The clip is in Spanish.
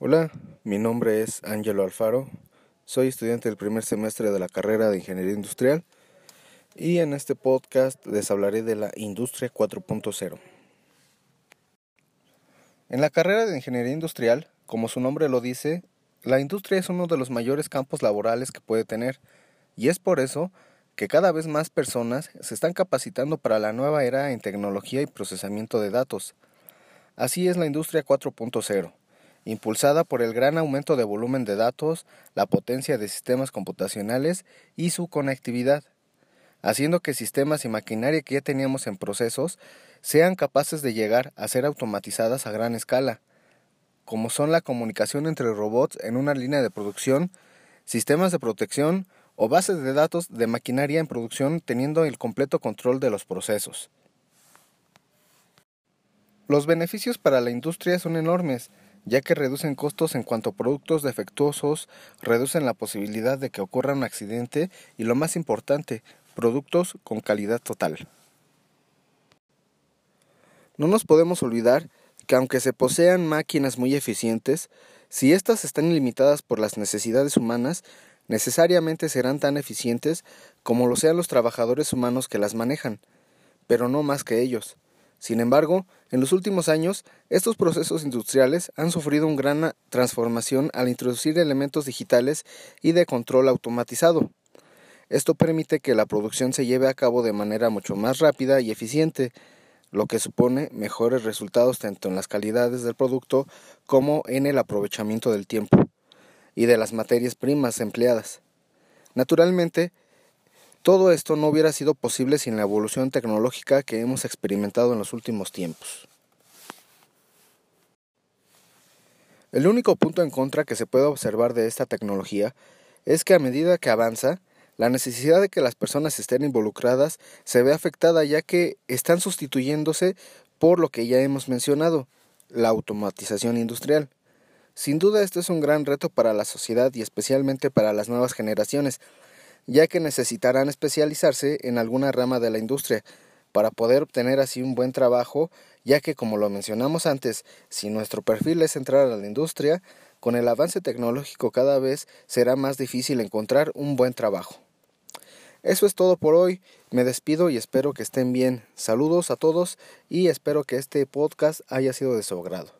Hola, mi nombre es Ángelo Alfaro, soy estudiante del primer semestre de la carrera de Ingeniería Industrial y en este podcast les hablaré de la Industria 4.0. En la carrera de Ingeniería Industrial, como su nombre lo dice, la industria es uno de los mayores campos laborales que puede tener y es por eso que cada vez más personas se están capacitando para la nueva era en tecnología y procesamiento de datos. Así es la Industria 4.0 impulsada por el gran aumento de volumen de datos, la potencia de sistemas computacionales y su conectividad, haciendo que sistemas y maquinaria que ya teníamos en procesos sean capaces de llegar a ser automatizadas a gran escala, como son la comunicación entre robots en una línea de producción, sistemas de protección o bases de datos de maquinaria en producción teniendo el completo control de los procesos. Los beneficios para la industria son enormes, ya que reducen costos en cuanto a productos defectuosos, reducen la posibilidad de que ocurra un accidente y lo más importante, productos con calidad total. No nos podemos olvidar que aunque se posean máquinas muy eficientes, si éstas están limitadas por las necesidades humanas, necesariamente serán tan eficientes como lo sean los trabajadores humanos que las manejan, pero no más que ellos. Sin embargo, en los últimos años, estos procesos industriales han sufrido una gran transformación al introducir elementos digitales y de control automatizado. Esto permite que la producción se lleve a cabo de manera mucho más rápida y eficiente, lo que supone mejores resultados tanto en las calidades del producto como en el aprovechamiento del tiempo y de las materias primas empleadas. Naturalmente, todo esto no hubiera sido posible sin la evolución tecnológica que hemos experimentado en los últimos tiempos. El único punto en contra que se puede observar de esta tecnología es que a medida que avanza, la necesidad de que las personas estén involucradas se ve afectada ya que están sustituyéndose por lo que ya hemos mencionado, la automatización industrial. Sin duda esto es un gran reto para la sociedad y especialmente para las nuevas generaciones, ya que necesitarán especializarse en alguna rama de la industria para poder obtener así un buen trabajo, ya que como lo mencionamos antes, si nuestro perfil es entrar a la industria, con el avance tecnológico cada vez será más difícil encontrar un buen trabajo. Eso es todo por hoy, me despido y espero que estén bien. Saludos a todos y espero que este podcast haya sido de su agrado.